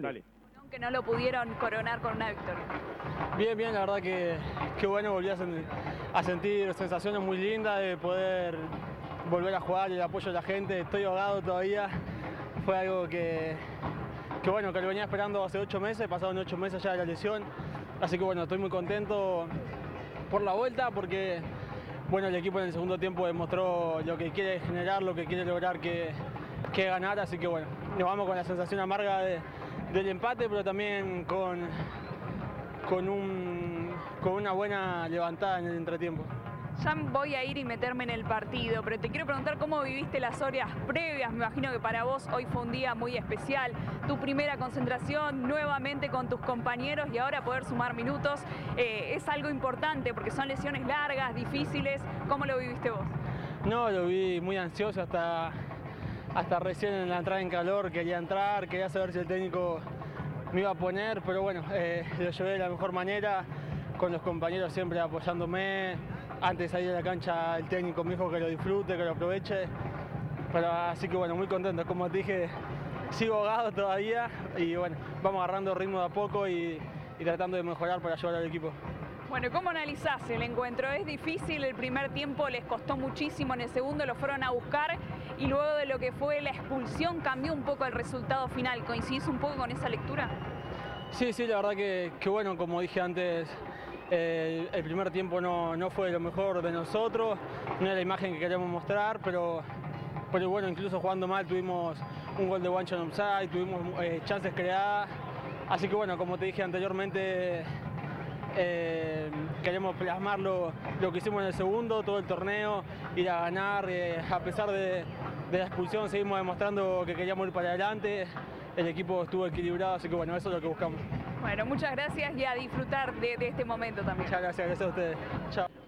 Dale. Aunque no lo pudieron coronar con una victoria. Bien, bien, la verdad que, que bueno, volví a, sen- a sentir sensaciones muy lindas de poder volver a jugar y el apoyo de la gente. Estoy ahogado todavía. Fue algo que, que bueno, que lo venía esperando hace ocho meses, pasaron ocho meses ya de la lesión. Así que bueno, estoy muy contento por la vuelta porque bueno, el equipo en el segundo tiempo demostró lo que quiere generar, lo que quiere lograr que, que ganar, así que bueno, nos vamos con la sensación amarga de- del empate, pero también con, con, un, con una buena levantada en el entretiempo. Ya voy a ir y meterme en el partido, pero te quiero preguntar cómo viviste las horas previas. Me imagino que para vos hoy fue un día muy especial. Tu primera concentración nuevamente con tus compañeros y ahora poder sumar minutos eh, es algo importante porque son lesiones largas, difíciles. ¿Cómo lo viviste vos? No, lo vi muy ansioso hasta, hasta recién en la entrada en calor, quería entrar, quería saber si el técnico me iba a poner, pero bueno, eh, lo llevé de la mejor manera, con los compañeros siempre apoyándome. Antes de salir de la cancha el técnico me dijo que lo disfrute, que lo aproveche. Pero así que bueno, muy contento, como te dije, sigo ahogado todavía y bueno, vamos agarrando ritmo de a poco y, y tratando de mejorar para ayudar al equipo. Bueno, ¿cómo analizás el encuentro? Es difícil, el primer tiempo les costó muchísimo, en el segundo lo fueron a buscar y luego de lo que fue la expulsión cambió un poco el resultado final. ¿Coincidís un poco con esa lectura? Sí, sí, la verdad que, que bueno, como dije antes, eh, el primer tiempo no, no fue lo mejor de nosotros, no es la imagen que queríamos mostrar, pero, pero bueno, incluso jugando mal tuvimos un gol de Wancho en offside, tuvimos eh, chances creadas, así que bueno, como te dije anteriormente, eh, queremos plasmar lo, lo que hicimos en el segundo, todo el torneo, ir a ganar, eh, a pesar de, de la expulsión seguimos demostrando que queríamos ir para adelante, el equipo estuvo equilibrado, así que bueno, eso es lo que buscamos. Bueno, muchas gracias y a disfrutar de, de este momento también. Muchas gracias, gracias a ustedes. Chao.